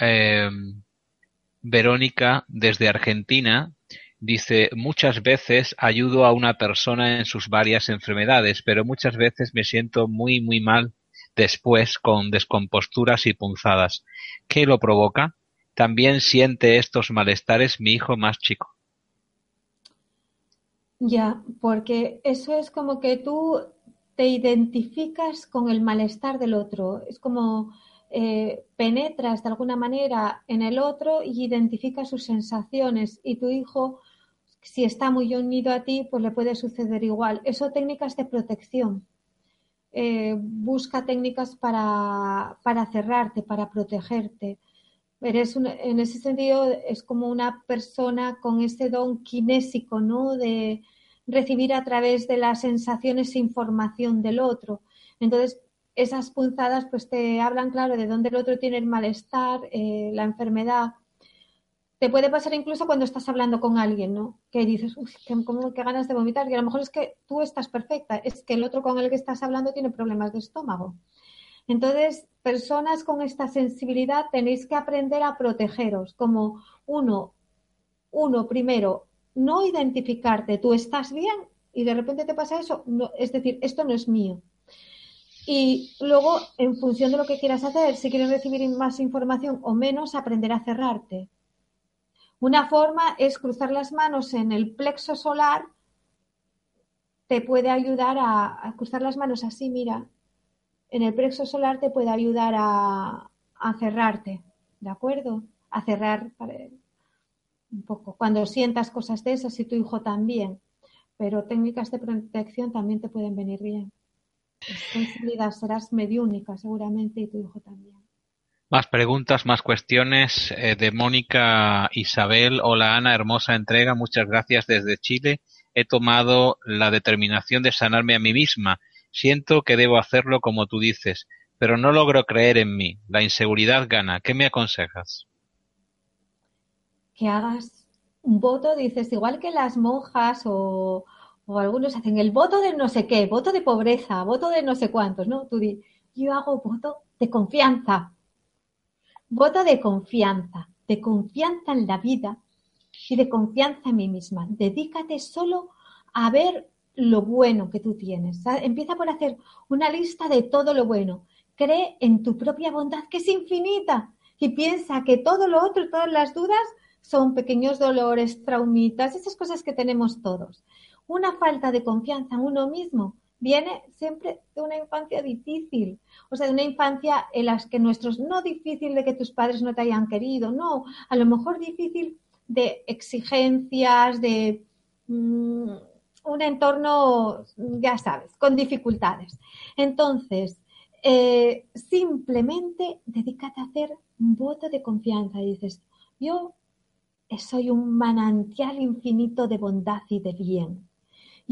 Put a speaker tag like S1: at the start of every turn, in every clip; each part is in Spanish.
S1: Eh, Verónica, desde Argentina, dice, muchas veces ayudo a una persona en sus varias enfermedades, pero muchas veces me siento muy, muy mal después con descomposturas y punzadas. ¿Qué lo provoca? También siente estos malestares mi hijo más chico.
S2: Ya, porque eso es como que tú te identificas con el malestar del otro. Es como eh, penetras de alguna manera en el otro y identificas sus sensaciones. Y tu hijo, si está muy unido a ti, pues le puede suceder igual. Eso técnicas de protección. Eh, busca técnicas para, para, cerrarte, para protegerte. Eres en ese sentido es como una persona con ese don kinésico, ¿no? De, recibir a través de las sensaciones e información del otro. Entonces, esas punzadas pues te hablan, claro, de dónde el otro tiene el malestar, eh, la enfermedad. Te puede pasar incluso cuando estás hablando con alguien, ¿no? Que dices, uy, qué, qué ganas de vomitar. Y a lo mejor es que tú estás perfecta, es que el otro con el que estás hablando tiene problemas de estómago. Entonces, personas con esta sensibilidad tenéis que aprender a protegeros, como uno, uno primero, no identificarte, tú estás bien y de repente te pasa eso, no, es decir, esto no es mío. Y luego, en función de lo que quieras hacer, si quieres recibir más información o menos, aprender a cerrarte. Una forma es cruzar las manos en el plexo solar, te puede ayudar a, cruzar las manos así, mira, en el plexo solar te puede ayudar a, cerrarte, ¿de acuerdo? A cerrar un poco. Cuando sientas cosas de esas y tu hijo también, pero técnicas de protección también te pueden venir bien. Serás mediúnica seguramente y tu hijo también.
S1: Más preguntas, más cuestiones eh, de Mónica Isabel. Hola Ana, hermosa entrega. Muchas gracias desde Chile. He tomado la determinación de sanarme a mí misma. Siento que debo hacerlo como tú dices, pero no logro creer en mí. La inseguridad gana. ¿Qué me aconsejas?
S2: que hagas un voto, dices, igual que las monjas o, algunos hacen el voto de no sé qué, voto de pobreza, voto de no sé cuántos, ¿no? Tú di, yo hago voto de confianza, voto de confianza, de confianza en la vida y de confianza en mí misma. Dedícate solo a ver lo bueno que tú tienes. Empieza por hacer una lista de todo lo bueno. Cree en tu propia bondad, que es infinita, y piensa que todo lo otro, todas las dudas, son pequeños dolores, traumitas, esas cosas que tenemos todos. Una falta de confianza en uno mismo viene siempre de una infancia difícil, o sea, de una infancia en la que nuestros, no difícil de que tus padres no te hayan querido, no, a lo mejor difícil de exigencias, de mm, un entorno, ya sabes, con dificultades. Entonces, eh, simplemente dedícate a hacer un voto de confianza. dices, yo soy un manantial infinito de bondad y de bien.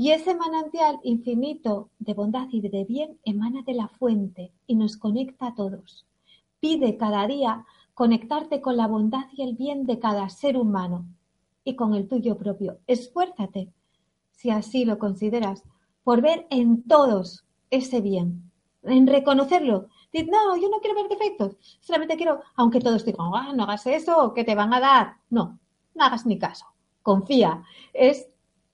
S2: Y ese manantial infinito de bondad y de bien emana de la fuente y nos conecta a todos. Pide cada día conectarte con la bondad y el bien de cada ser humano y con el tuyo propio. Esfuérzate, si así lo consideras, por ver en todos ese bien, en reconocerlo. Diz, no, yo no quiero ver defectos, solamente quiero, aunque todos digan, ah, no hagas eso, que te van a dar. No, no hagas ni caso, confía. Es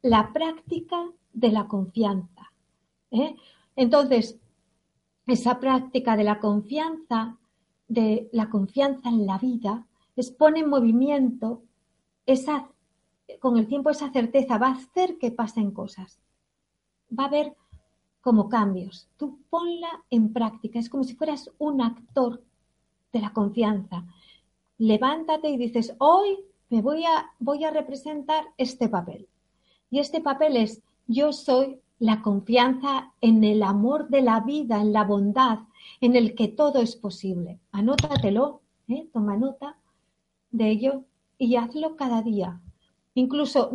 S2: la práctica de la confianza. ¿eh? Entonces, esa práctica de la confianza, de la confianza en la vida, es pone en movimiento esa, con el tiempo esa certeza, va a hacer que pasen cosas. Va a haber como cambios. Tú ponla en práctica, es como si fueras un actor de la confianza. Levántate y dices, hoy me voy a, voy a representar este papel. Y este papel es, yo soy la confianza en el amor de la vida, en la bondad, en el que todo es posible. Anótatelo ¿eh? toma nota de ello y hazlo cada día. Incluso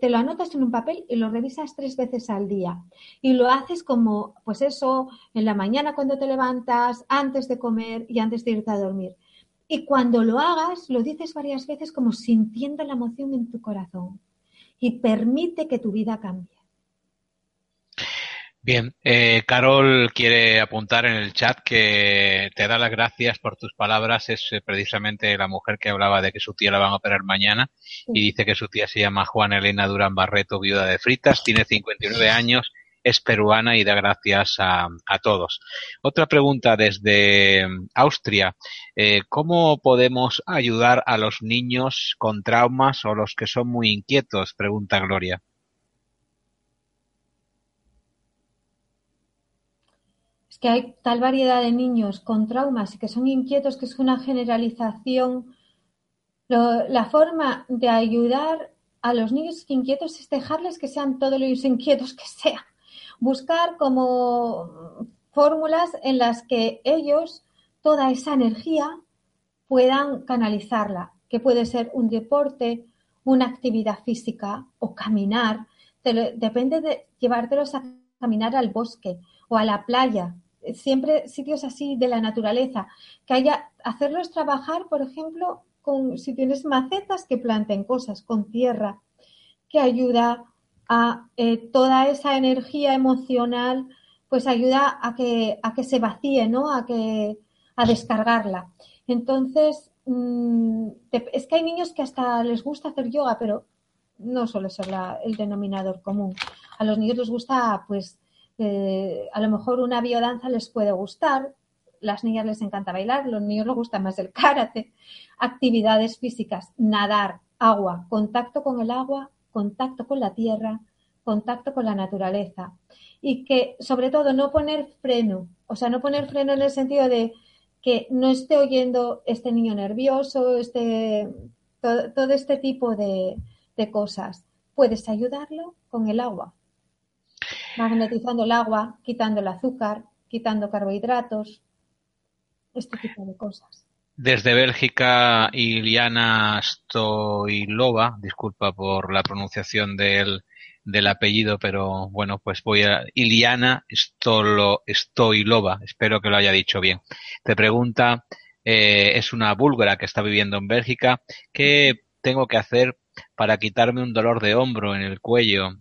S2: te lo anotas en un papel y lo revisas tres veces al día. Y lo haces como, pues eso, en la mañana cuando te levantas, antes de comer y antes de irte a dormir. Y cuando lo hagas, lo dices varias veces como sintiendo la emoción en tu corazón. Y permite que tu vida cambie.
S1: Bien, eh, Carol quiere apuntar en el chat que te da las gracias por tus palabras. Es eh, precisamente la mujer que hablaba de que su tía la van a operar mañana y dice que su tía se llama Juana Elena Durán Barreto, viuda de Fritas, tiene 59 años, es peruana y da gracias a, todos. Otra pregunta desde Austria. Eh, ¿Cómo podemos ayudar a los niños con traumas o los que son muy inquietos? Pregunta Gloria.
S2: que hay tal variedad de niños con traumas y que son inquietos que es una generalización. la forma de ayudar a los niños inquietos es dejarles que sean todos los inquietos que sean. Buscar como fórmulas en las que ellos toda esa energía puedan canalizarla, que puede ser un deporte, una actividad física o caminar. depende de llevártelos a caminar al bosque o a la playa, siempre sitios así de la naturaleza, que haya, hacerlos trabajar, por ejemplo, con, si tienes macetas que planten cosas con tierra, que ayuda a eh, toda esa energía emocional, pues ayuda a que, a que se vacíe, ¿no? A que, a descargarla. Entonces, mm, es que hay niños que hasta les gusta hacer yoga, pero no suele ser el denominador común. A los niños les gusta, pues, a lo mejor una biodanza les puede gustar, las niñas les encanta bailar, los niños les gusta más el karate, actividades físicas, nadar, agua, contacto con el agua, contacto con la tierra, contacto con la naturaleza. Y que sobre todo no poner freno, o sea, no poner freno en el sentido de que no esté oyendo este niño nervioso, este, todo, este tipo de cosas. Puedes ayudarlo con el agua, magnetizando el agua, quitando el azúcar, quitando carbohidratos, este tipo de cosas.
S1: Desde Bélgica, Iliana Stoilova, disculpa por la pronunciación del, del apellido, pero bueno, pues voy a Iliana Stolo, Stoilova, espero que lo haya dicho bien. Te pregunta, eh, es una búlgara que está viviendo en Bélgica, ¿qué tengo que hacer para quitarme un dolor de hombro en el cuello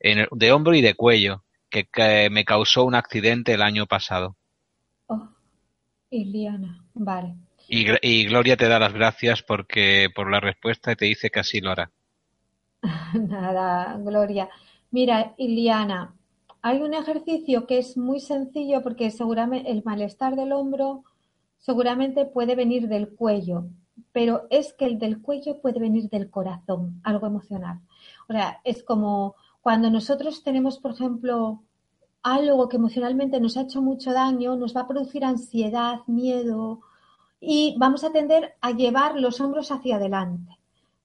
S1: de hombro y de cuello, que, me causó un accidente el año pasado.
S2: Oh, Iliana, vale.
S1: Y, Gloria te da las gracias porque por la respuesta y te dice que así lo hará.
S2: Nada, Gloria. Mira, Iliana, hay un ejercicio que es muy sencillo porque seguramente el malestar del hombro seguramente puede venir del cuello, pero es que el del cuello puede venir del corazón, algo emocional. O sea, es como cuando nosotros tenemos, por ejemplo, algo que emocionalmente nos ha hecho mucho daño, nos va a producir ansiedad, miedo y vamos a tender a llevar los hombros hacia adelante.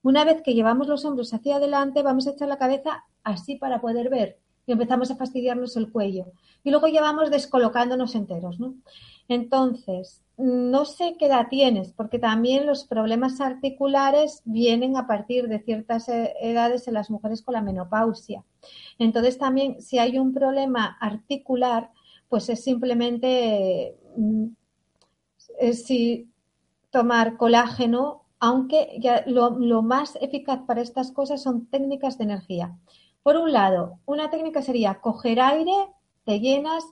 S2: Una vez que llevamos los hombros hacia adelante, vamos a echar la cabeza así para poder ver y empezamos a fastidiarnos el cuello. Y luego ya vamos descolocándonos enteros, ¿no? Entonces, no sé qué edad tienes, porque también los problemas articulares vienen a partir de ciertas e-, edades en las mujeres con la menopausia. Entonces, también si hay un problema articular, pues es simplemente mm, si tomar colágeno, aunque ya lo, lo más eficaz para estas cosas son técnicas de energía. Por un lado, una técnica sería coger aire, te llenas,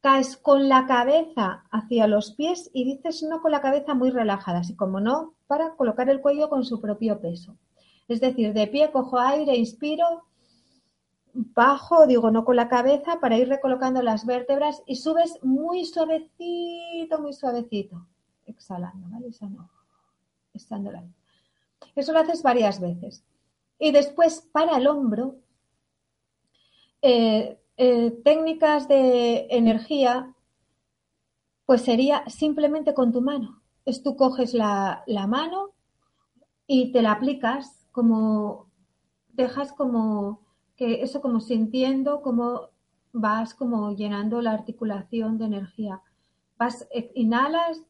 S2: caes con la cabeza hacia los pies y dices no con la cabeza muy relajada, así como no, para colocar el cuello con su propio peso. Es decir, de pie cojo aire, inspiro, bajo, digo no con la cabeza, para ir recolocando las vértebras y subes muy suavecito, muy suavecito, exhalando, ¿vale? Eso lo haces varias veces. Y después para el hombro, eh, eh, técnicas de energía, pues sería simplemente con tu mano. Es tú coges la, mano y te la aplicas como, dejas como, que eso como sintiendo, como vas como llenando la articulación de energía. Vas, eh, inhalas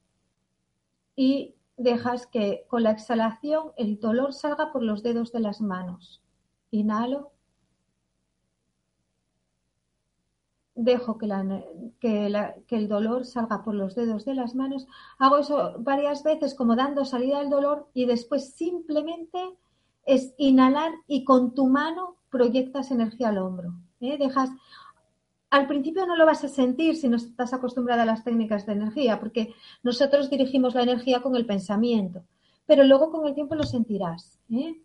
S2: y dejas que con la exhalación el dolor salga por los dedos de las manos. Inhalo. Dejo que, el dolor salga por los dedos de las manos. Hago eso varias veces como dando salida al dolor y después simplemente es inhalar y con tu mano proyectas energía al hombro. ¿eh? Dejas, al principio no lo vas a sentir si no estás acostumbrada a las técnicas de energía, porque nosotros dirigimos la energía con el pensamiento, pero luego con el tiempo lo sentirás. ¿eh?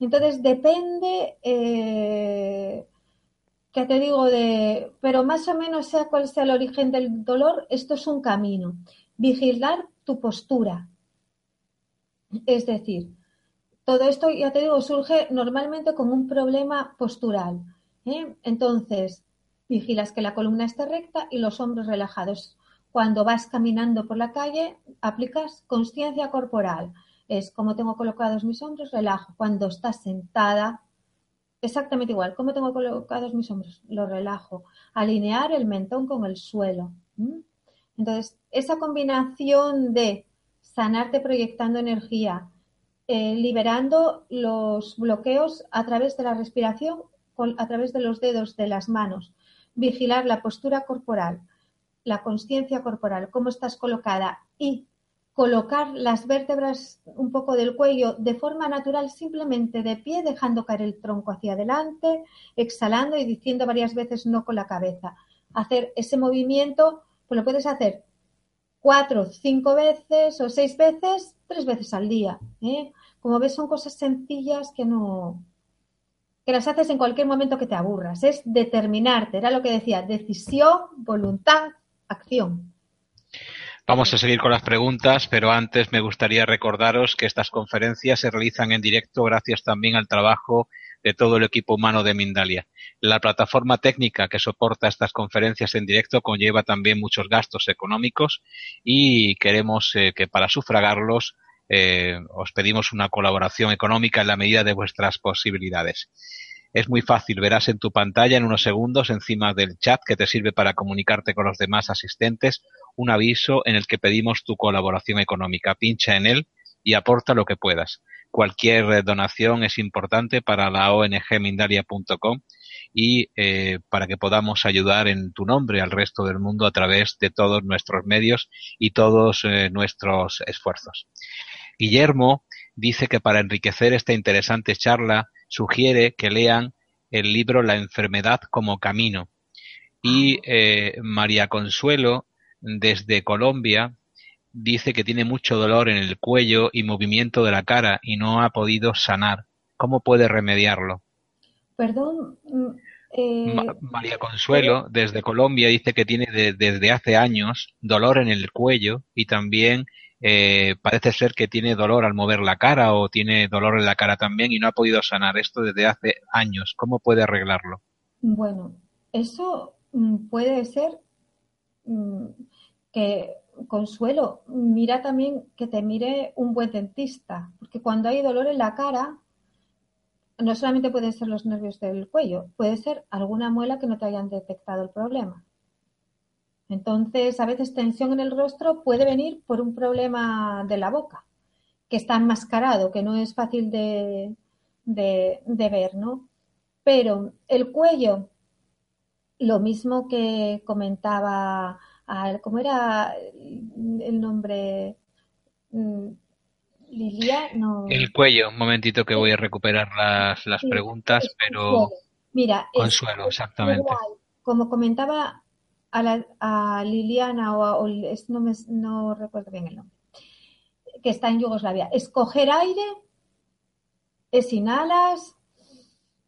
S2: Entonces depende, eh, te digo, de, pero más o menos sea cual sea el origen del dolor, esto es un camino. Vigilar tu postura. Es decir, todo esto, ya te digo, surge normalmente con un problema postural. ¿eh? Entonces, Vigilas que la columna esté recta y los hombros relajados. Cuando vas caminando por la calle, aplicas conciencia corporal. Es como tengo colocados mis hombros, relajo. Cuando estás sentada, exactamente igual. ¿Cómo tengo colocados mis hombros? Lo relajo. Alinear el mentón con el suelo. Entonces, esa combinación de sanarte proyectando energía, eh, liberando los bloqueos a través de la respiración, a través de los dedos de las manos, vigilar la postura corporal, la conciencia corporal, cómo estás colocada y colocar las vértebras un poco del cuello de forma natural, simplemente de pie, dejando caer el tronco hacia adelante, exhalando y diciendo varias veces no con la cabeza. Hacer ese movimiento, pues lo puedes hacer cuatro, cinco veces o seis veces, tres veces al día. ¿eh? Como ves, son cosas sencillas que no, que las haces en cualquier momento que te aburras. Es determinarte, era lo que decía, decisión, voluntad, acción.
S1: Vamos a seguir con las preguntas, pero antes me gustaría recordaros que estas conferencias se realizan en directo gracias también al trabajo de todo el equipo humano de Mindalia. La plataforma técnica que soporta estas conferencias en directo conlleva también muchos gastos económicos y queremos eh, que para sufragarlos eh, os pedimos una colaboración económica en la medida de vuestras posibilidades. Es muy fácil, verás en tu pantalla en unos segundos encima del chat que te sirve para comunicarte con los demás asistentes un aviso en el que pedimos tu colaboración económica. Pincha en él y aporta lo que puedas. Cualquier donación es importante para la ONG Mindalia.com y eh, para que podamos ayudar en tu nombre al resto del mundo a través de todos nuestros medios y todos eh, nuestros esfuerzos. Guillermo dice que para enriquecer esta interesante charla sugiere que lean el libro La enfermedad como camino. Y ah. eh, María Consuelo, desde Colombia, dice que tiene mucho dolor en el cuello y movimiento de la cara y no ha podido sanar. ¿Cómo puede remediarlo?
S2: Perdón. Mm, eh,
S1: María Consuelo, desde Colombia, dice que tiene desde hace años dolor en el cuello y también eh, parece ser que tiene dolor al mover la cara o tiene dolor en la cara también y no ha podido sanar esto desde hace años. ¿Cómo puede arreglarlo?
S2: Bueno, eso mm, puede ser mm, que Consuelo, mira también que te mire un buen dentista, porque cuando hay dolor en la cara, no solamente pueden ser los nervios del cuello, puede ser alguna muela que no te hayan detectado el problema. Entonces, a veces tensión en el rostro puede venir por un problema de la boca, que está enmascarado, que no es fácil de, ver, ¿no? Pero el cuello, lo mismo que comentaba, ¿cómo era el nombre? Mm, Lilia, no.
S1: El cuello, un momentito que voy a recuperar las, las preguntas, pero.
S2: Mira,
S1: consuelo, exactamente.
S2: como comentaba a, Liliana o, no, me, no recuerdo bien el nombre, que está en Yugoslavia. Escoger aire es inhalas,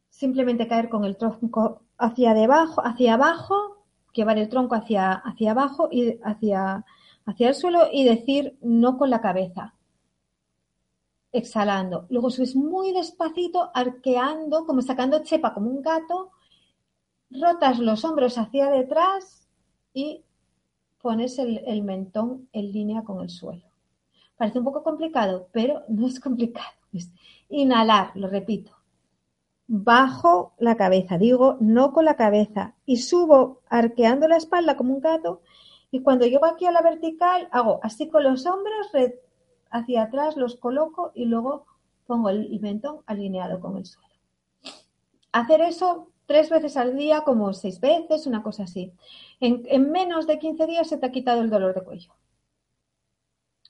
S2: simplemente caer con el tronco hacia debajo, hacia abajo, llevar el tronco hacia, hacia abajo y hacia, hacia el suelo y decir no con la cabeza. Exhalando. Luego subes muy despacito, arqueando, como sacando chepa como un gato, rotas los hombros hacia detrás y pones el, mentón en línea con el suelo. Parece un poco complicado, pero no es complicado. inhalar, lo repito. Bajo la cabeza, digo no con la cabeza, y subo arqueando la espalda como un gato. Y cuando llego aquí a la vertical, hago así con los hombros, hacia atrás, los coloco y luego pongo el mentón alineado con el suelo. Hacer eso tres veces al día, como seis veces, una cosa así. En, en menos de 15 días se te ha quitado el dolor de cuello.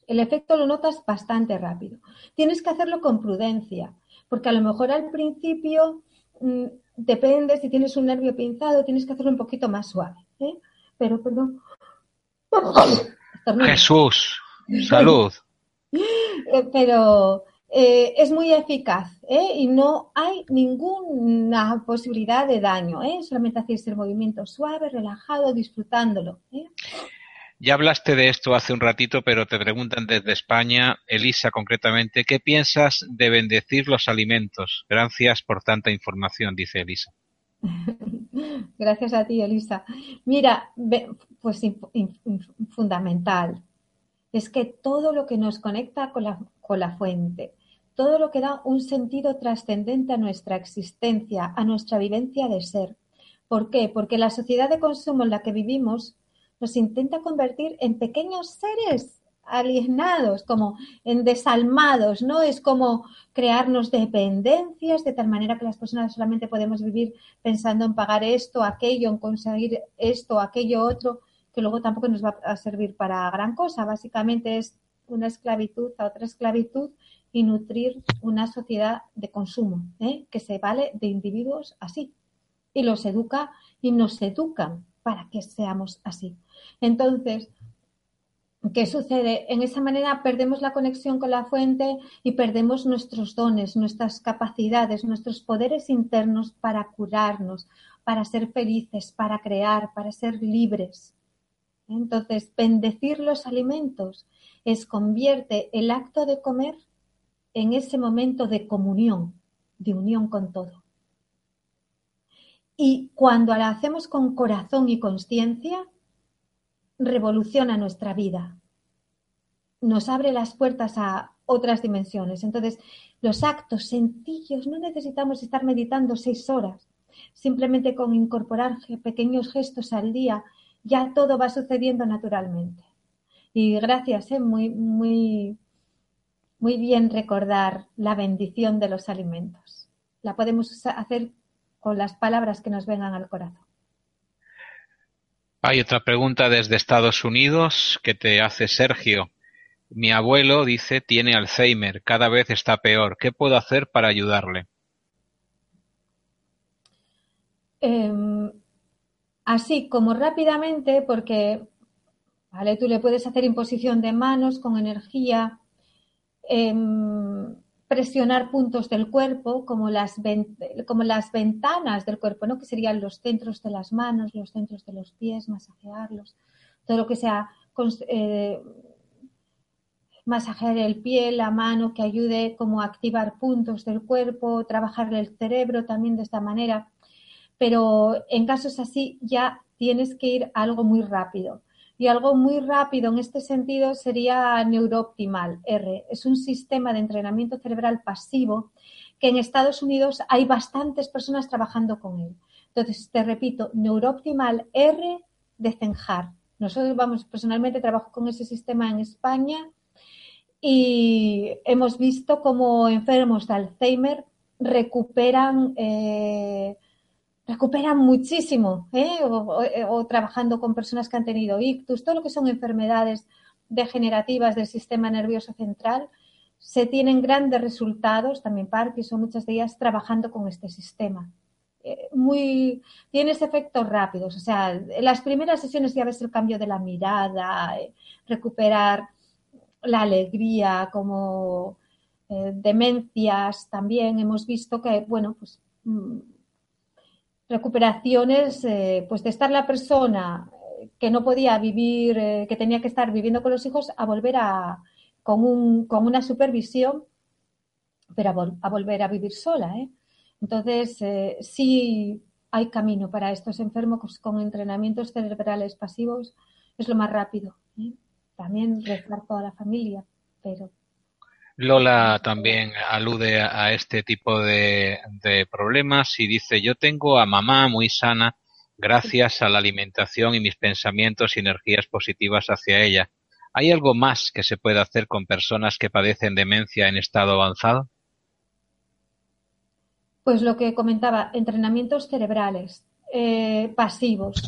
S2: El efecto lo notas bastante rápido. Tienes que hacerlo con prudencia, porque a lo mejor al principio mm, depende si tienes un nervio pinzado, tienes que hacerlo un poquito más suave. ¿eh? Pero, perdón.
S1: Jesús, salud.
S2: Eh, pero eh, es muy eficaz y no hay ninguna posibilidad de daño. Solamente haces el movimiento suave, relajado, disfrutándolo.
S1: Ya hablaste de esto hace un ratito, pero te preguntan desde España, Elisa concretamente, ¿qué piensas de bendecir los alimentos? Gracias por tanta información, dice Elisa.
S2: Gracias a ti, Elisa. Mira, pues fundamental. Es que todo lo que nos conecta con la, con la fuente, todo lo que da un sentido trascendente a nuestra existencia, a nuestra vivencia de ser. ¿Por qué? Porque la sociedad de consumo en la que vivimos nos intenta convertir en pequeños seres alienados, como en desalmados, ¿no? Es como crearnos dependencias de tal manera que las personas solamente podemos vivir pensando en pagar esto, aquello, en conseguir esto, aquello, otro, que luego tampoco nos va a servir para gran cosa. Básicamente es una esclavitud a otra esclavitud y nutrir una sociedad de consumo, ¿eh? que se vale de individuos así. Y los educa y nos educan para que seamos así. Entonces, ¿qué sucede? En esa manera perdemos la conexión con la fuente y perdemos nuestros dones, nuestras capacidades, nuestros poderes internos para curarnos, para ser felices, para crear, para ser libres. Entonces, bendecir los alimentos es convierte el acto de comer en ese momento de comunión, de unión con todo. Y cuando la hacemos con corazón y conciencia, revoluciona nuestra vida. Nos abre las puertas a otras dimensiones. Entonces, los actos sencillos, no necesitamos estar meditando seis horas. Simplemente con incorporar pequeños gestos al día, ya todo va sucediendo naturalmente. Y gracias, ¿eh? muy, muy, muy bien recordar la bendición de los alimentos. La podemos hacer con las palabras que nos vengan al corazón.
S1: Hay otra pregunta desde Estados Unidos que te hace Sergio. Mi abuelo dice tiene Alzheimer, cada vez está peor. ¿Qué puedo hacer para ayudarle?
S2: Em, así como rápidamente, porque vale, tú le puedes hacer imposición de manos con energía. Em, presionar puntos del cuerpo, como las, como las ventanas del cuerpo, ¿no? que serían los centros de las manos, los centros de los pies, masajearlos, todo lo que sea eh, masajear el pie, la mano, que ayude como a activar puntos del cuerpo, trabajar el cerebro también de esta manera. Pero en casos así ya tienes que ir algo muy rápido. Y algo muy rápido en este sentido sería Neurooptimal R. Es un sistema de entrenamiento cerebral pasivo que en Estados Unidos hay bastantes personas trabajando con él. Entonces, te repito, Neurooptimal R de Cenjar. Nosotros, vamos, personalmente trabajo con ese sistema en España y hemos visto cómo enfermos de Alzheimer recuperan eh, recuperan muchísimo, ¿eh? o, trabajando con personas que han tenido ictus, todo lo que son enfermedades degenerativas del sistema nervioso central, se tienen grandes resultados, también Parkinson, muchas de ellas, trabajando con este sistema. Eh, muy, tienes efectos rápidos, o sea, en las primeras sesiones ya ves el cambio de la mirada, eh, recuperar la alegría, como demencias también hemos visto que, bueno, pues mm, recuperaciones, eh, pues de estar la persona que no podía vivir, eh, que tenía que estar viviendo con los hijos, a volver a, con, un, con una supervisión, pero a, volver a vivir sola. ¿eh? Entonces, sí hay camino para estos enfermos con entrenamientos cerebrales pasivos, es lo más rápido. También rezar toda la familia, pero
S1: Lola también alude a este tipo de, problemas y dice, yo tengo a mamá muy sana gracias a la alimentación y mis pensamientos y energías positivas hacia ella. ¿Hay algo más que se puede hacer con personas que padecen demencia en estado avanzado?
S2: Pues lo que comentaba, entrenamientos cerebrales eh, pasivos,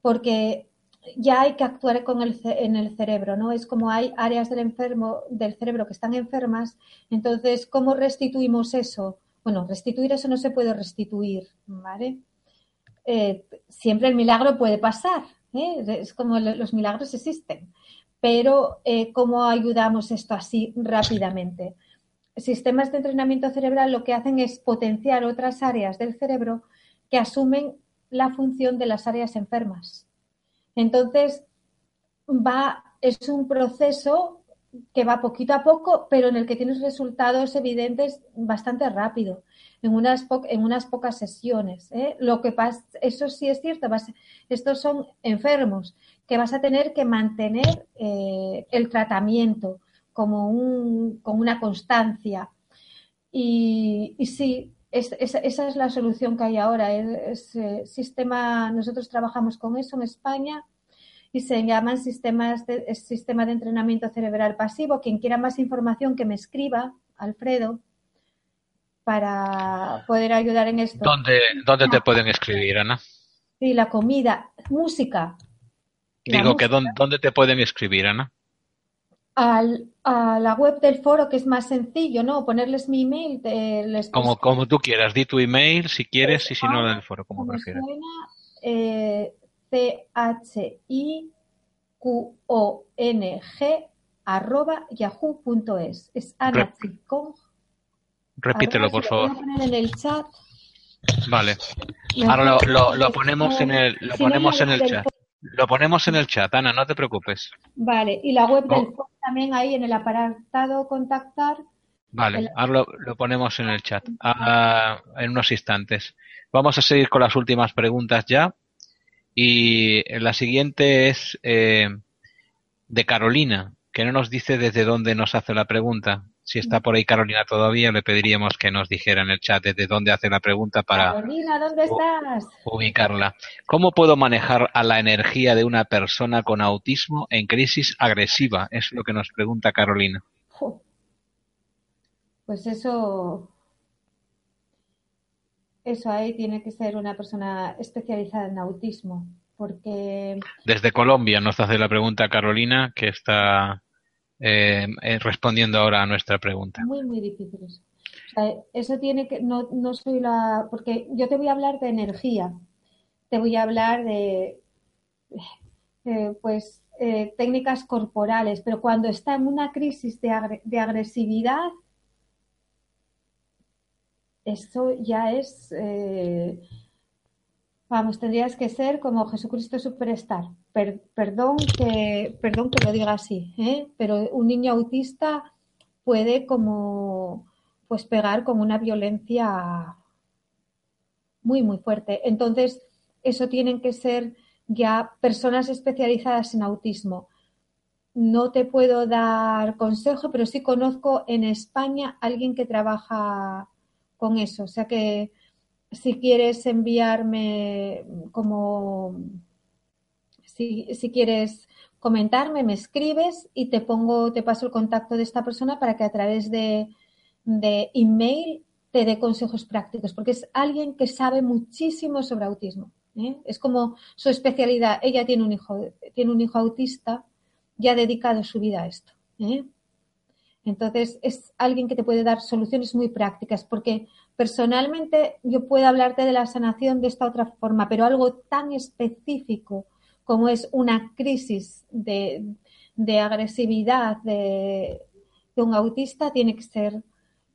S2: porque ya hay que actuar con el, en el cerebro, ¿no? Es como hay áreas del enfermo, del cerebro que están enfermas, entonces, ¿cómo restituimos eso? Bueno, restituir eso no se puede restituir, ¿vale? Eh, siempre el milagro puede pasar, ¿eh? es como los milagros existen, pero eh, ¿cómo ayudamos esto así rápidamente? Sistemas de entrenamiento cerebral lo que hacen es potenciar otras áreas del cerebro que asumen la función de las áreas enfermas. Entonces, va, es un proceso que va poquito a poco, pero en el que tienes resultados evidentes bastante rápido, en unas, en unas pocas sesiones. ¿eh? Lo que pasa, eso sí es cierto, estos son enfermos que vas a tener que mantener eh, el tratamiento como un, con una constancia. Y, y sí, es, esa es la solución que hay ahora. Es, eh, sistema, nosotros trabajamos con eso en España y se llaman sistemas de, sistema de entrenamiento cerebral pasivo. Quien quiera más información que me escriba, Alfredo, para poder ayudar en esto.
S1: ¿Dónde, dónde te pueden escribir, Ana?
S2: Sí, la comida, música.
S1: Digo que dónde, dónde te pueden escribir, Ana
S2: al, a la web del foro, que es más sencillo, ¿no? Ponerles mi email.
S1: como, como tú quieras, di tu email si quieres y si no del foro, como, prefieras.
S2: Eh, C-H-I-Q-O-N-G arroba yahoo.es. Es Ana
S1: Repítelo, por favor.
S2: poner en el chat.
S1: Vale. Ahora lo, lo, ponemos en el, lo ponemos en el chat. Lo ponemos en el chat, Ana, no te preocupes.
S2: Vale, y la web del foro también ahí en el apartado contactar.
S1: Vale, ahora lo, ponemos en el chat ah, en unos instantes. Vamos a seguir con las últimas preguntas ya. Y la siguiente es eh, de Carolina, que no nos dice desde dónde nos hace la pregunta. Si está por ahí Carolina todavía, le pediríamos que nos dijera en el chat desde dónde hace la pregunta para
S2: Carolina, ¿dónde estás?
S1: ubicarla. ¿Cómo puedo manejar a la energía de una persona con autismo en crisis agresiva? Es lo que nos pregunta Carolina.
S2: Pues eso, eso ahí tiene que ser una persona especializada en autismo, porque...
S1: Desde Colombia nos hace la pregunta Carolina, que está eh, eh, respondiendo ahora a nuestra pregunta.
S2: Muy, muy difícil eso. eso tiene que, no, no soy la, porque yo te voy a hablar de energía, te voy a hablar de, eh, pues, técnicas corporales, pero cuando está en una crisis de, de agresividad, esto ya es Vamos, tendrías que ser como Jesucristo Superstar. Perdón, que, perdón que lo diga así, ¿eh? pero un niño autista puede como pues pegar con una violencia muy, muy fuerte. Entonces, eso tienen que ser ya personas especializadas en autismo. No te puedo dar consejo, pero sí conozco en España alguien que trabaja con eso. O sea que si quieres enviarme como, si, quieres comentarme, me escribes y te pongo, te paso el contacto de esta persona para que a través de, de email te dé consejos prácticos, porque es alguien que sabe muchísimo sobre autismo. ¿eh? Es como su especialidad. Ella tiene un hijo, tiene un hijo autista y ha dedicado su vida a esto. ¿eh? Entonces, es alguien que te puede dar soluciones muy prácticas, porque personalmente yo puedo hablarte de la sanación de esta otra forma, pero algo tan específico como es una crisis de, agresividad de, un autista tiene que ser,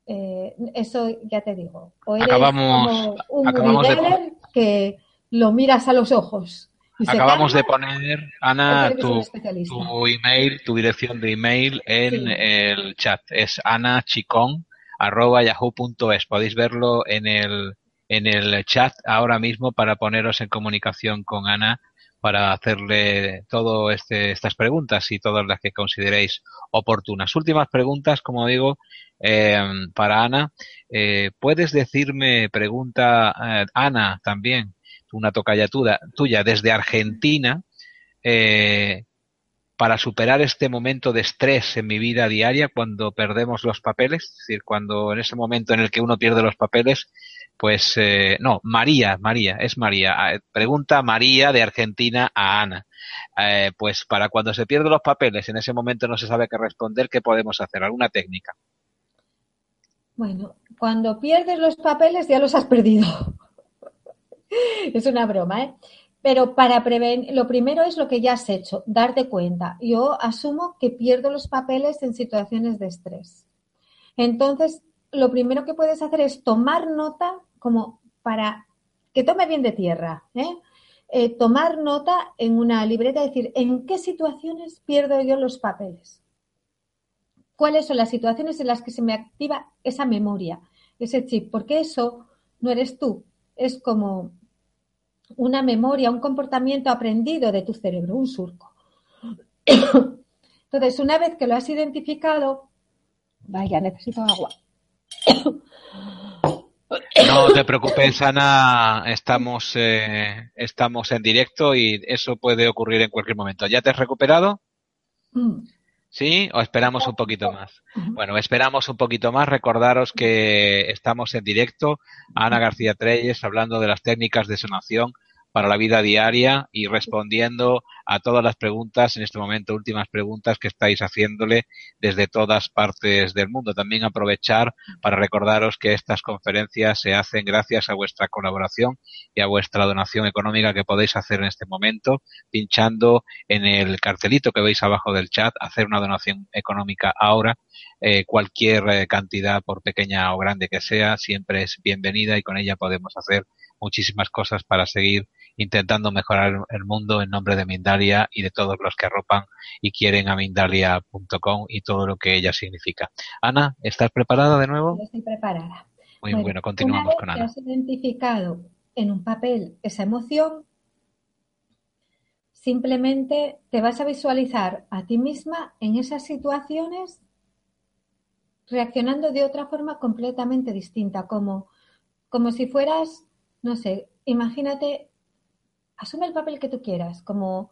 S2: eh, eso ya te digo, o eres
S1: como
S2: un de... que lo miras a los ojos
S1: Acabamos de poner, Ana, tu, email, tu dirección de email en el chat. Es anachicón.yahoo.es. Podéis verlo en el, en el chat ahora mismo para poneros en comunicación con Ana para hacerle todo este, estas preguntas y todas las que consideréis oportunas. Últimas preguntas, como digo, eh, para Ana. Eh, ¿Puedes decirme, pregunta eh, Ana también, una tocayatura tuya desde Argentina, eh, para superar este momento de estrés en mi vida diaria cuando perdemos los papeles, es decir, cuando en ese momento en el que uno pierde los papeles, pues eh, no, María, María, es María. Ah, pregunta María de Argentina a Ana. Eh, pues para cuando se pierden los papeles, en ese momento no se sabe qué responder, ¿qué podemos hacer? ¿Alguna técnica?
S2: Bueno, cuando pierdes los papeles ya los has perdido. es una broma, ¿eh? Pero para prevenir, lo primero es lo que ya has hecho, darte cuenta. Yo asumo que pierdo los papeles en situaciones de estrés. Entonces, lo primero que puedes hacer es tomar nota como para que tome bien de tierra. ¿eh? Eh, tomar nota en una libreta, decir, ¿en qué situaciones pierdo yo los papeles? ¿Cuáles son las situaciones en las que se me activa esa memoria, ese chip? Porque eso no eres tú, es como una memoria, un comportamiento aprendido de tu cerebro, un surco. Entonces, una vez que lo has identificado, vaya, necesito agua.
S1: No te preocupes, Ana, estamos, eh, estamos en directo y eso puede ocurrir en cualquier momento. ¿Ya te has recuperado? Mm. ¿Sí? ¿O esperamos un poquito más? Bueno, esperamos un poquito más. Recordaros que estamos en directo. Ana García Treyes hablando de las técnicas de sanación para la vida diaria y respondiendo a todas las preguntas, en este momento últimas preguntas que estáis haciéndole desde todas partes del mundo. También aprovechar para recordaros que estas conferencias se hacen gracias a vuestra colaboración y a vuestra donación económica que podéis hacer en este momento, pinchando en el cartelito que veis abajo del chat, hacer una donación económica ahora. Eh, cualquier eh, cantidad, por pequeña o grande que sea, siempre es bienvenida y con ella podemos hacer muchísimas cosas para seguir intentando mejorar el mundo en nombre de Mindalia y de todos los que arropan y quieren a Mindalia.com y todo lo que ella significa. Ana, ¿estás preparada de nuevo?
S2: Estoy preparada.
S1: Muy bueno, continuamos con Ana.
S2: has identificado en un papel esa emoción, simplemente te vas a visualizar a ti misma en esas situaciones reaccionando de otra forma completamente distinta, como, como si fueras, no sé, imagínate asume el papel que tú quieras, como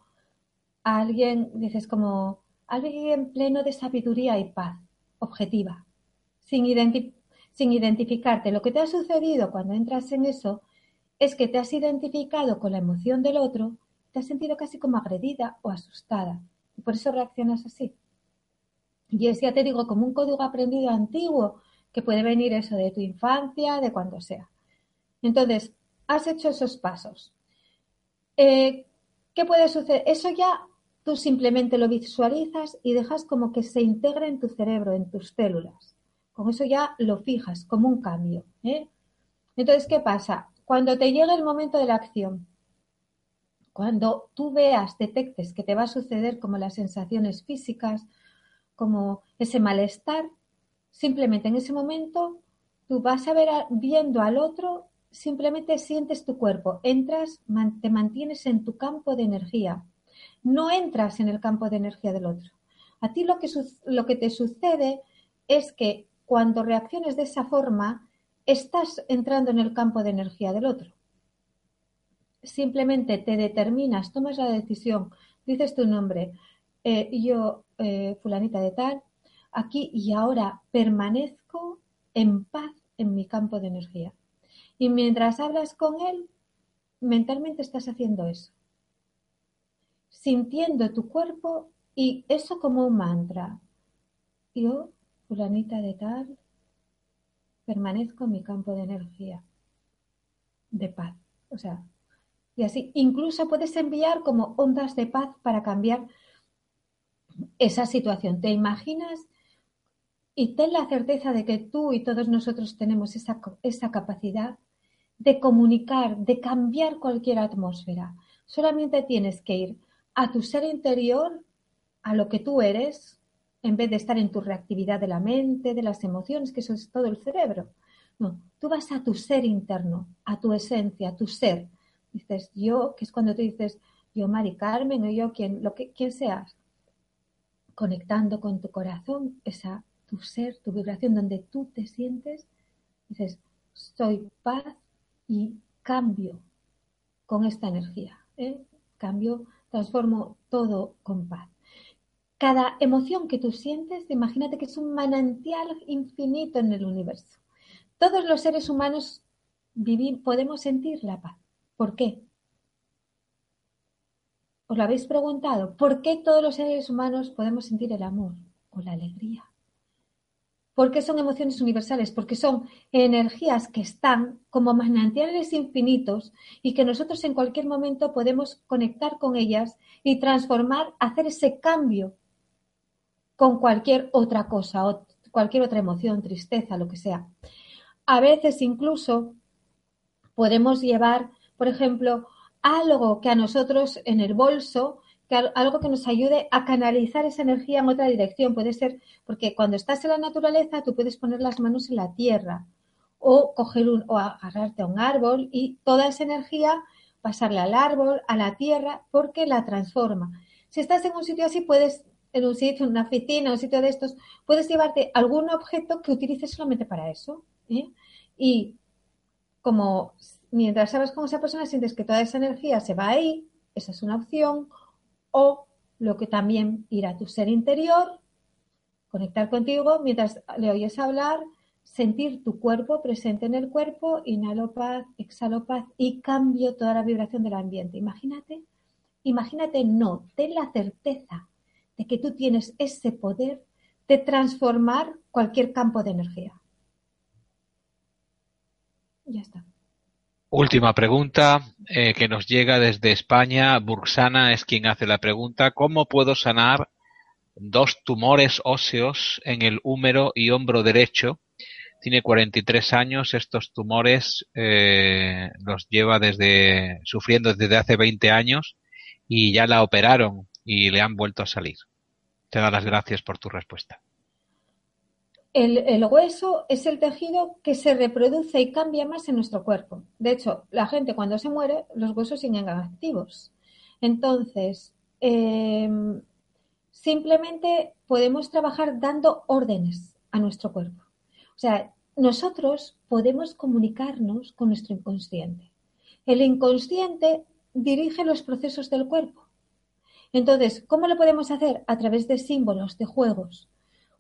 S2: alguien, dices, como alguien pleno de sabiduría y paz, objetiva, sin, sin identificarte. Lo que te ha sucedido cuando entras en eso es que te has identificado con la emoción del otro, te has sentido casi como agredida o asustada, y por eso reaccionas así. Y es, ya te digo, como un código aprendido antiguo, que puede venir eso de tu infancia, de cuando sea. Entonces, has hecho esos pasos. Eh, ¿Qué puede suceder? Eso ya tú simplemente lo visualizas y dejas como que se integre en tu cerebro, en tus células. Con eso ya lo fijas como un cambio. ¿eh? Entonces, ¿qué pasa? Cuando te llega el momento de la acción, cuando tú veas, detectes que te va a suceder como las sensaciones físicas, como ese malestar, simplemente en ese momento tú vas a ver viendo al otro simplemente sientes tu cuerpo, entras, te mantienes en tu campo de energía, no entras en el campo de energía del otro. A ti lo que, lo que te sucede es que cuando reacciones de esa forma, estás entrando en el campo de energía del otro. Simplemente te determinas, tomas la decisión, dices tu nombre, eh, yo, eh, fulanita de tal, aquí y ahora permanezco en paz en mi campo de energía. Y mientras hablas con él, mentalmente estás haciendo eso. Sintiendo tu cuerpo y eso como un mantra. Yo, fulanita de tal, permanezco en mi campo de energía, de paz. O sea, y así, incluso puedes enviar como ondas de paz para cambiar esa situación. ¿Te imaginas? Y ten la certeza de que tú y todos nosotros tenemos esa, esa capacidad de comunicar, de cambiar cualquier atmósfera. Solamente tienes que ir a tu ser interior, a lo que tú eres, en vez de estar en tu reactividad de la mente, de las emociones, que eso es todo el cerebro. No, tú vas a tu ser interno, a tu esencia, a tu ser. Dices yo, que es cuando tú dices yo, Mari Carmen, o yo, quien, lo que, quien seas, conectando con tu corazón, esa tu ser, tu vibración, donde tú te sientes, dices, soy paz, y cambio con esta energía. ¿eh? Cambio, transformo todo con paz. cada emoción que tú sientes, imagínate que es un manantial infinito en el universo. Todos los seres humanos podemos sentir la paz. ¿Por qué? ¿Os lo habéis preguntado? ¿Por qué todos los seres humanos podemos sentir el amor o la alegría? ¿Por qué son emociones universales? Porque son energías que están como manantiales infinitos y que nosotros en cualquier momento podemos conectar con ellas y transformar, hacer ese cambio con cualquier otra cosa, o cualquier otra emoción, tristeza, lo que sea. A veces incluso podemos llevar, por ejemplo, algo que a nosotros en el bolso, algo que nos ayude a canalizar esa energía en otra dirección. Puede ser, porque cuando estás en la naturaleza, tú puedes poner las manos en la tierra o coger un, o agarrarte a un árbol y toda esa energía pasarle al árbol, a la tierra, porque la transforma. Si estás en un sitio así, puedes, en un sitio, en una oficina, un sitio de estos, puedes llevarte algún objeto que utilices solamente para eso. ¿eh? Y como mientras sabes cómo esa persona sientes que toda esa energía se va ahí, esa es una opción, o lo que también ir a tu ser interior, conectar contigo mientras le oyes hablar, sentir tu cuerpo presente en el cuerpo, inhalo paz, exhalo paz y cambio toda la vibración del ambiente. Imagínate, imagínate, no, ten la certeza de que tú tienes ese poder de transformar cualquier campo de energía. Ya está.
S1: Última pregunta eh, que nos llega desde España. Bursana es quien hace la pregunta. ¿Cómo puedo sanar dos tumores óseos en el húmero y hombro derecho? Tiene 43 años. Estos tumores eh, los lleva desde sufriendo desde hace 20 años y ya la operaron y le han vuelto a salir. Te doy las gracias por tu respuesta.
S2: El, hueso es el tejido que se reproduce y cambia más en nuestro cuerpo. De hecho, la gente cuando se muere, los huesos siguen activos. Entonces, em, simplemente podemos trabajar dando órdenes a nuestro cuerpo. O sea, nosotros podemos comunicarnos con nuestro inconsciente. El inconsciente dirige los procesos del cuerpo. Entonces, ¿cómo lo podemos hacer? A través de símbolos, de juegos.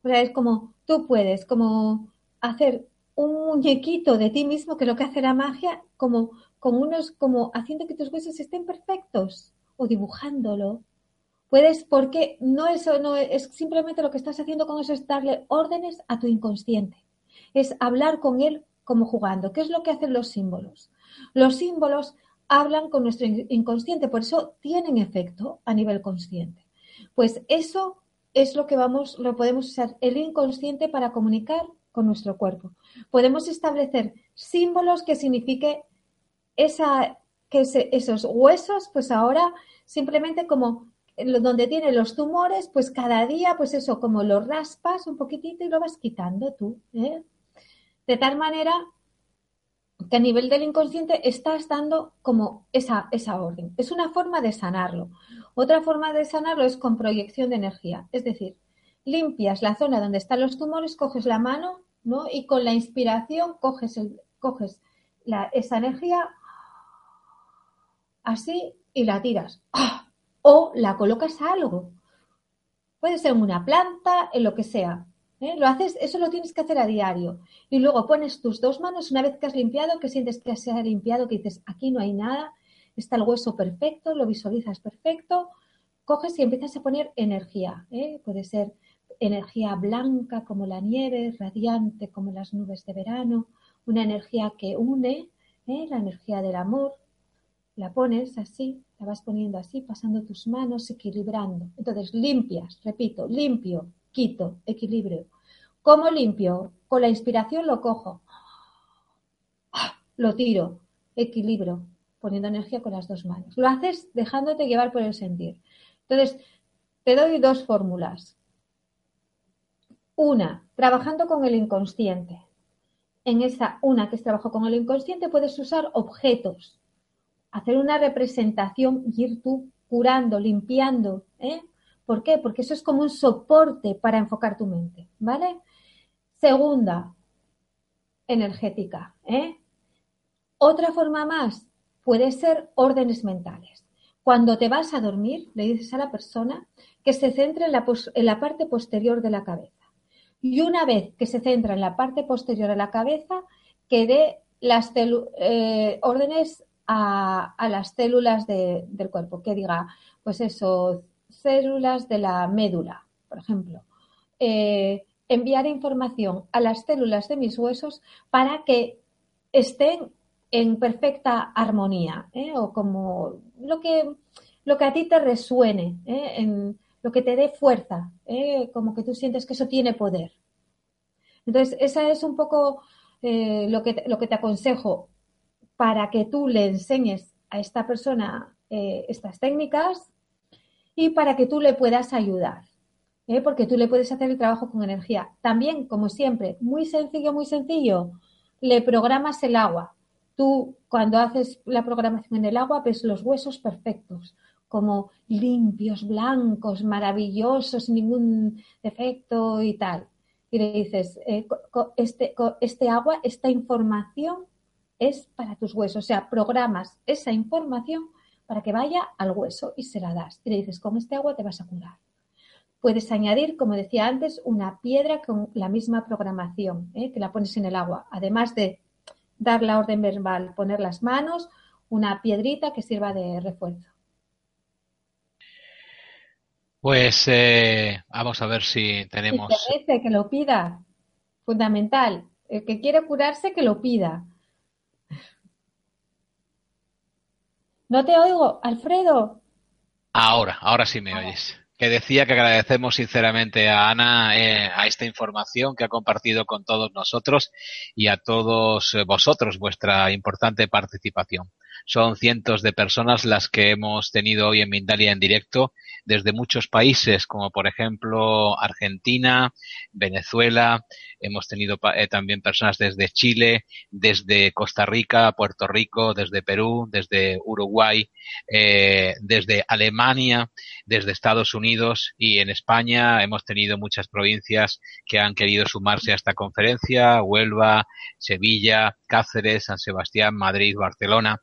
S2: O sea, es como tú puedes como hacer un muñequito de ti mismo, que es lo que hace la magia, como con unos, como haciendo que tus huesos estén perfectos o dibujándolo. Puedes, porque no eso no es simplemente lo que estás haciendo con eso es darle órdenes a tu inconsciente. Es hablar con él como jugando. ¿Qué es lo que hacen los símbolos? Los símbolos hablan con nuestro inconsciente, por eso tienen efecto a nivel consciente. Pues eso es lo que vamos, lo podemos usar el inconsciente para comunicar con nuestro cuerpo. Podemos establecer símbolos que signifique esa, que esos huesos, pues ahora simplemente como donde tienen los tumores, pues cada día, pues eso, como lo raspas un poquitito y lo vas quitando tú. ¿eh? De tal manera que a nivel del inconsciente estás dando como esa, esa orden. Es una forma de sanarlo. Otra forma de sanarlo es con proyección de energía. Es decir, limpias la zona donde están los tumores, coges la mano, ¿no? Y con la inspiración coges, el, coges esa energía así y la tiras. ¡Ah! O la colocas a algo. Puede ser en una planta, en lo que sea. ¿Eh? Lo haces, eso lo tienes que hacer a diario. Y luego pones tus dos manos, una vez que has limpiado, que sientes que se ha limpiado, que dices, aquí no hay nada, está el hueso perfecto, lo visualizas perfecto, coges y empiezas a poner energía. ¿eh? Puede ser energía blanca como la nieve, radiante como las nubes de verano, una energía que une, ¿eh? la energía del amor. La pones así, la vas poniendo así, pasando tus manos, equilibrando. Entonces limpias, repito, limpio, quito, equilibrio. ¿Cómo limpio? Con la inspiración lo cojo, lo tiro, equilibro, poniendo energía con las dos manos. Lo haces dejándote llevar por el sentir. Entonces, te doy dos fórmulas. Una, trabajando con el inconsciente. En esa una que es trabajo con el inconsciente puedes usar objetos, hacer una representación y ir tú curando, limpiando. ¿eh? ¿Por qué? Porque eso es como un soporte para enfocar tu mente, ¿vale? Segunda, energética. ¿eh? Otra forma más, puede ser órdenes mentales. Cuando te vas a dormir, le dices a la persona que se centre en la, parte posterior de la cabeza. Y una vez que se centra en la parte posterior de la cabeza, que dé las eh, órdenes a, las células del cuerpo, que diga, pues eso, células de la médula, por ejemplo. Eh, enviar información a las células de mis huesos para que estén en perfecta armonía, ¿eh? o como lo que, lo que a ti te resuene, ¿eh? lo que te dé fuerza, como que tú sientes que eso tiene poder. Entonces, esa es un poco lo, que, lo que te aconsejo para que tú le enseñes a esta persona estas técnicas y para que tú le puedas ayudar. ¿eh? porque tú le puedes hacer el trabajo con energía. También, como siempre, muy sencillo, muy sencillo, le programas el agua. Tú, cuando haces la programación en el agua, ves los huesos perfectos, como limpios, blancos, maravillosos, sin ningún defecto y tal. Y le dices, eh, este, este agua, esta información es para tus huesos. O sea, programas esa información para que vaya al hueso y se la das. Y le dices, con este agua te vas a curar. Puedes añadir, como decía antes, una piedra con la misma programación, ¿eh? que la pones en el agua. Además de dar la orden verbal, poner las manos, una piedrita que sirva de refuerzo.
S1: Pues eh, vamos a ver si tenemos.
S2: Si que lo pida. Fundamental. El que quiere curarse, que lo pida. No te oigo, Alfredo.
S1: Ahora, ahora sí me oyes. Que decía que agradecemos sinceramente a Ana eh, a esta información que ha compartido con todos nosotros y a todos eh, vosotros vuestra importante participación. Son cientos de personas las que hemos tenido hoy en Mindalia en directo desde muchos países, como por ejemplo Argentina, Venezuela, hemos tenido eh, también personas desde Chile, desde Costa Rica, Puerto Rico, desde Perú, desde Uruguay, eh, desde Alemania, desde Estados Unidos y en España hemos tenido muchas provincias que han querido sumarse a esta conferencia, Huelva, Sevilla, Cáceres, San Sebastián, Madrid, Barcelona.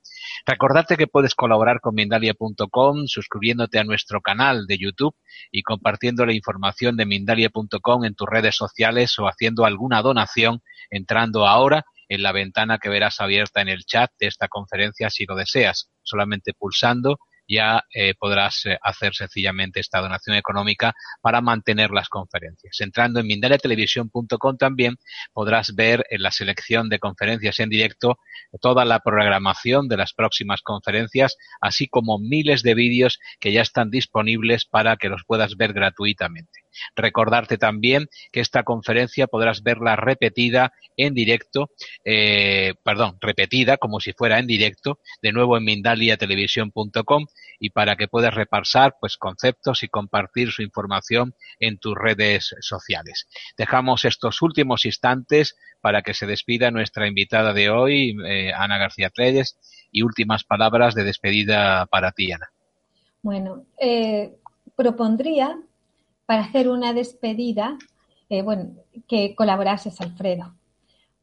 S1: Recordarte que puedes colaborar con Mindalia.com suscribiéndote a nuestro canal de YouTube y compartiendo la información de Mindalia.com en tus redes sociales o haciendo alguna donación entrando ahora en la ventana que verás abierta en el chat de esta conferencia si lo deseas, solamente pulsando ya eh, podrás eh, hacer sencillamente esta donación económica para mantener las conferencias. Entrando en mindaliatelevisión.com también podrás ver en la selección de conferencias en directo toda la programación de las próximas conferencias, así como miles de vídeos que ya están disponibles para que los puedas ver gratuitamente. Recordarte también que esta conferencia podrás verla repetida en directo, eh, perdón, repetida como si fuera en directo, de nuevo en mindaliatelevisión.com y para que puedas repasar pues conceptos y compartir su información en tus redes sociales. Dejamos estos últimos instantes para que se despida nuestra invitada de hoy, eh, Ana García Treyes, y últimas palabras de despedida para ti, Ana.
S2: Bueno, eh, propondría para hacer una despedida, eh, bueno, que colaborases, Alfredo.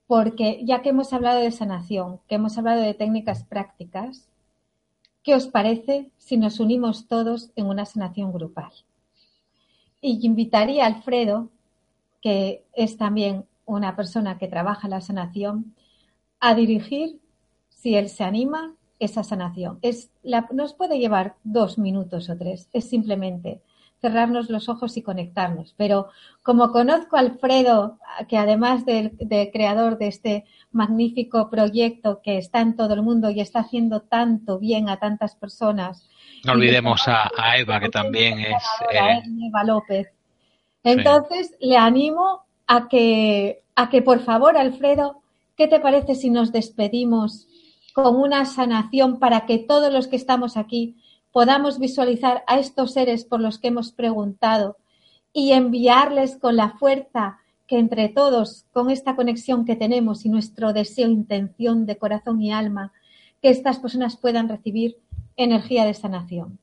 S2: Porque ya que hemos hablado de sanación, que hemos hablado de técnicas prácticas, ¿qué os parece si nos unimos todos en una sanación grupal? Y invitaría a Alfredo, que es también una persona que trabaja en la sanación, a dirigir, si él se anima, esa sanación. Es la, nos puede llevar dos minutos o tres. Es simplemente cerrarnos los ojos y conectarnos. Pero como conozco a Alfredo, que además del creador de este magnífico proyecto que está en todo el mundo y está haciendo tanto bien a tantas personas.
S1: No olvidemos a, Eva, que también es...
S2: Eh, Eva López. Entonces, le animo a que, a que, por favor, Alfredo, ¿qué te parece si nos despedimos con una sanación para que todos los que estamos aquí podamos visualizar a estos seres por los que hemos preguntado y enviarles con la fuerza que entre todos, con esta conexión que tenemos y nuestro deseo, intención de corazón y alma, que estas personas puedan recibir energía de sanación.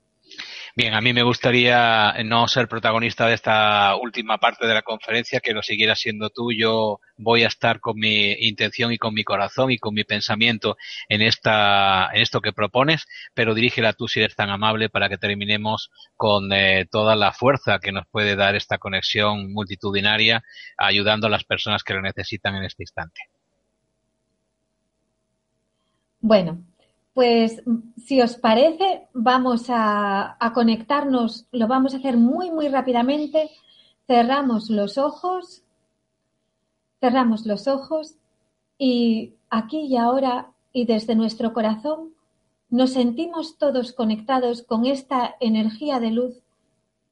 S1: Bien, a mí me gustaría no ser protagonista de esta última parte de la conferencia, que lo siguiera siendo tú. Yo voy a estar con mi intención y con mi corazón y con mi pensamiento en esta, en esto que propones, pero dirígela tú si eres tan amable para que terminemos con eh, toda la fuerza que nos puede dar esta conexión multitudinaria, ayudando a las personas que lo necesitan en este instante.
S2: Bueno, pues si os parece, vamos a, conectarnos, lo vamos a hacer muy, muy rápidamente. Cerramos los ojos, cerramos los ojos y aquí y ahora y desde nuestro corazón nos sentimos todos conectados con esta energía de luz,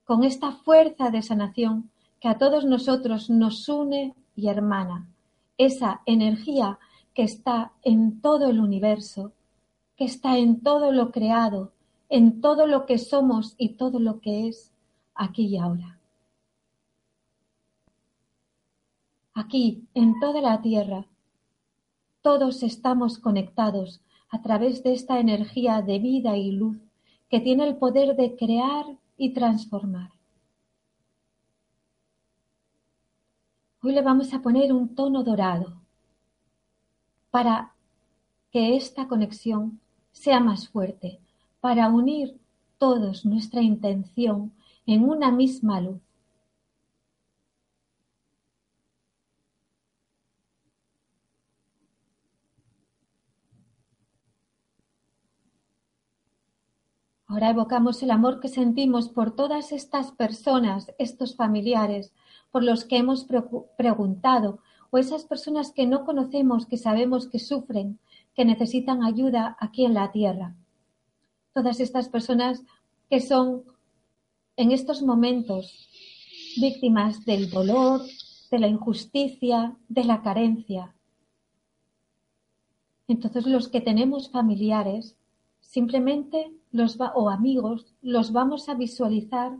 S2: con esta fuerza de sanación que a todos nosotros nos une y hermana. Esa energía que está en todo el universo, está en todo lo creado, en todo lo que somos y todo lo que es aquí y ahora. Aquí, en toda la tierra, todos estamos conectados a través de esta energía de vida y luz que tiene el poder de crear y transformar. Hoy le vamos a poner un tono dorado para que esta conexión sea más fuerte, para unir todos nuestra intención en una misma luz. Ahora evocamos el amor que sentimos por todas estas personas, estos familiares, por los que hemos preguntado, o esas personas que no conocemos, que sabemos que sufren, que necesitan ayuda aquí en la tierra. Todas estas personas que son en estos momentos víctimas del dolor, de la injusticia, de la carencia. Entonces los que tenemos familiares, simplemente los o amigos, los vamos a visualizar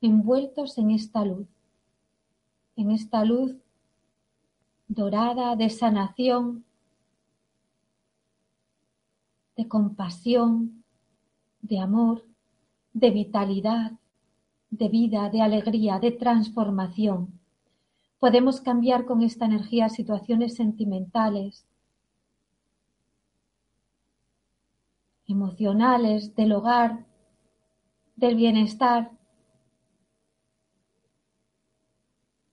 S2: envueltos en esta luz, en esta luz dorada de sanación, de compasión, de amor, de vitalidad, de vida, de alegría, de transformación. Podemos cambiar con esta energía situaciones sentimentales, emocionales, del hogar, del bienestar,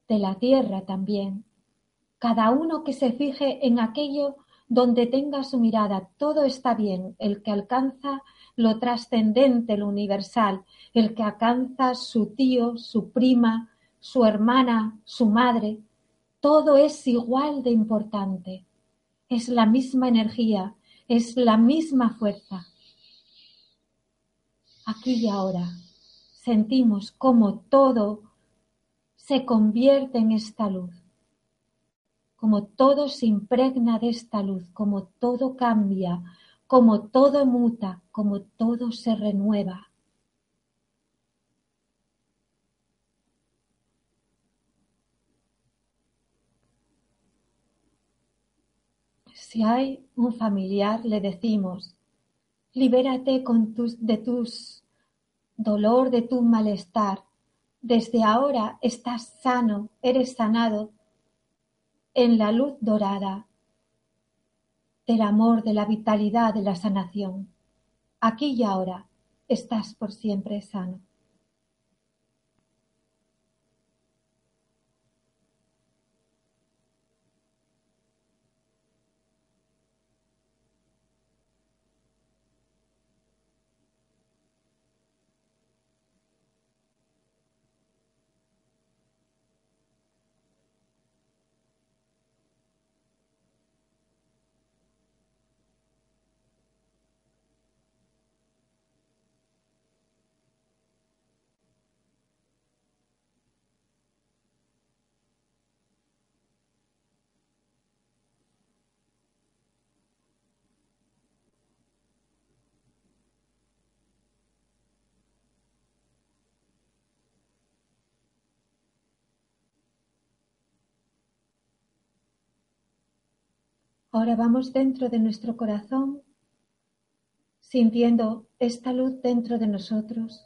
S2: de la tierra también. Cada uno que se fije en aquello donde tenga su mirada, todo está bien, el que alcanza lo trascendente, lo universal, el que alcanza su tío, su prima, su hermana, su madre, todo es igual de importante. Es la misma energía, es la misma fuerza. Aquí y ahora sentimos cómo todo se convierte en esta luz como todo se impregna de esta luz, como todo cambia, como todo muta, como todo se renueva. Si hay un familiar, le decimos, libérate con tus, de tus dolor, de tu malestar. Desde ahora estás sano, eres sanado en la luz dorada del amor, de la vitalidad, de la sanación. Aquí y ahora estás por siempre sano. Ahora vamos dentro de nuestro corazón, sintiendo esta luz dentro de nosotros,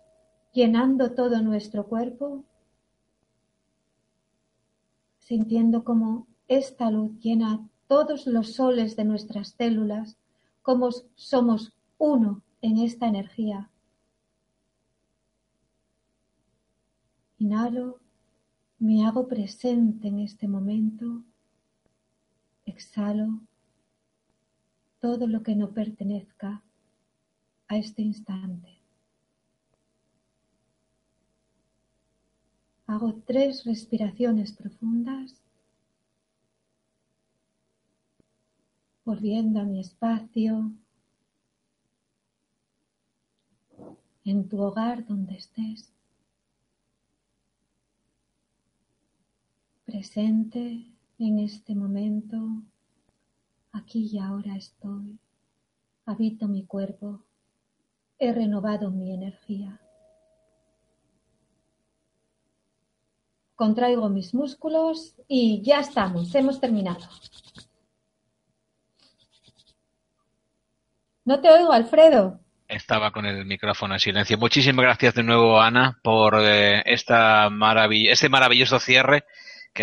S2: llenando todo nuestro cuerpo, sintiendo como esta luz llena todos los soles de nuestras células, como somos uno en esta energía. Inhalo, me hago presente en este momento, exhalo todo lo que no pertenezca a este instante. Hago tres respiraciones profundas, volviendo a mi espacio, en tu hogar donde estés, presente en este momento, aquí y ahora estoy, habito mi cuerpo, he renovado mi energía. contraigo mis músculos y ya estamos, hemos terminado. No te oigo, Alfredo.
S1: Estaba con el micrófono en silencio. Muchísimas gracias de nuevo, Ana, por eh, esta este maravilloso cierre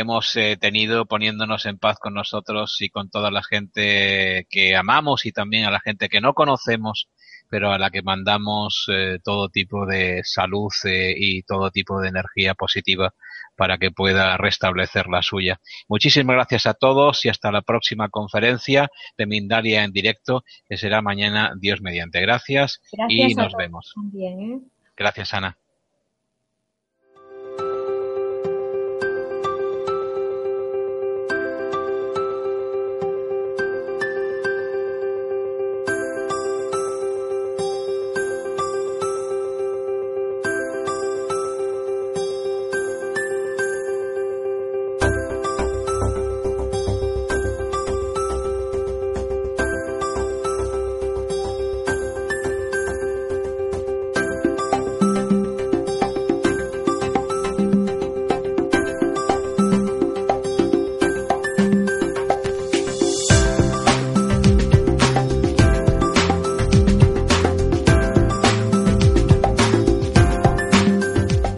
S1: hemos eh, tenido poniéndonos en paz con nosotros y con toda la gente que amamos y también a la gente que no conocemos pero a la que mandamos eh, todo tipo de salud eh, y todo tipo de energía positiva para que pueda restablecer la suya. Muchísimas gracias a todos y hasta la próxima conferencia de Mindalia en directo, que será mañana, Dios mediante. Gracias, y nos vemos.
S2: ¿eh?
S1: Gracias, Ana.